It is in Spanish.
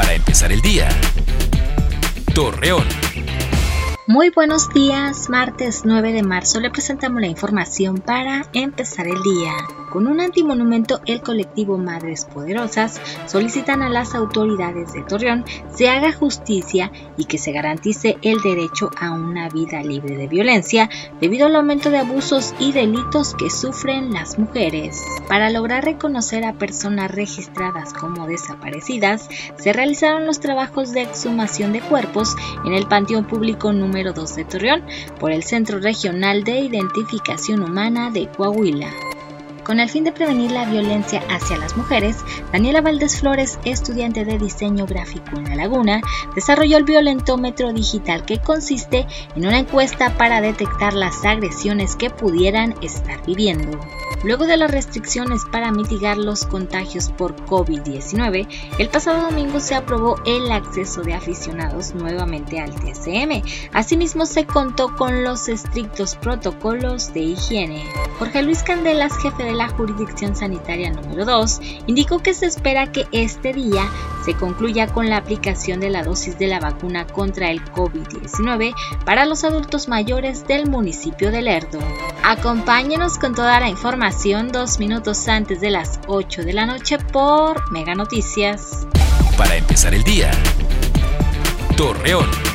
Para empezar el día. Torreón. Muy buenos días, martes 9 de marzo le presentamos la información para empezar el día. Con un antimonumento, el colectivo Madres Poderosas solicitan a las autoridades de Torreón se haga justicia y que se garantice el derecho a una vida libre de violencia debido al aumento de abusos y delitos que sufren las mujeres. Para lograr reconocer a personas registradas como desaparecidas, se realizaron los trabajos de exhumación de cuerpos en el Panteón Público número 2 de Torreón por el Centro Regional de Identificación Humana de Coahuila. Con el fin de prevenir la violencia hacia las mujeres, Daniela Valdés Flores, estudiante de diseño gráfico en La Laguna, desarrolló el violentómetro digital que consiste en una encuesta para detectar las agresiones que pudieran estar viviendo. Luego de las restricciones para mitigar los contagios por COVID-19, el pasado domingo se aprobó el acceso de aficionados nuevamente al TCM. Asimismo, se contó con los estrictos protocolos de higiene. Jorge Luis Candelas, jefe de la jurisdicción sanitaria número 2, indicó que se espera que este día se concluya con la aplicación de la dosis de la vacuna contra el COVID-19 para los adultos mayores del municipio de Lerdo. Acompáñenos con toda la información dos minutos antes de las 8 de la noche por Mega Noticias. Para empezar el día. Torreón.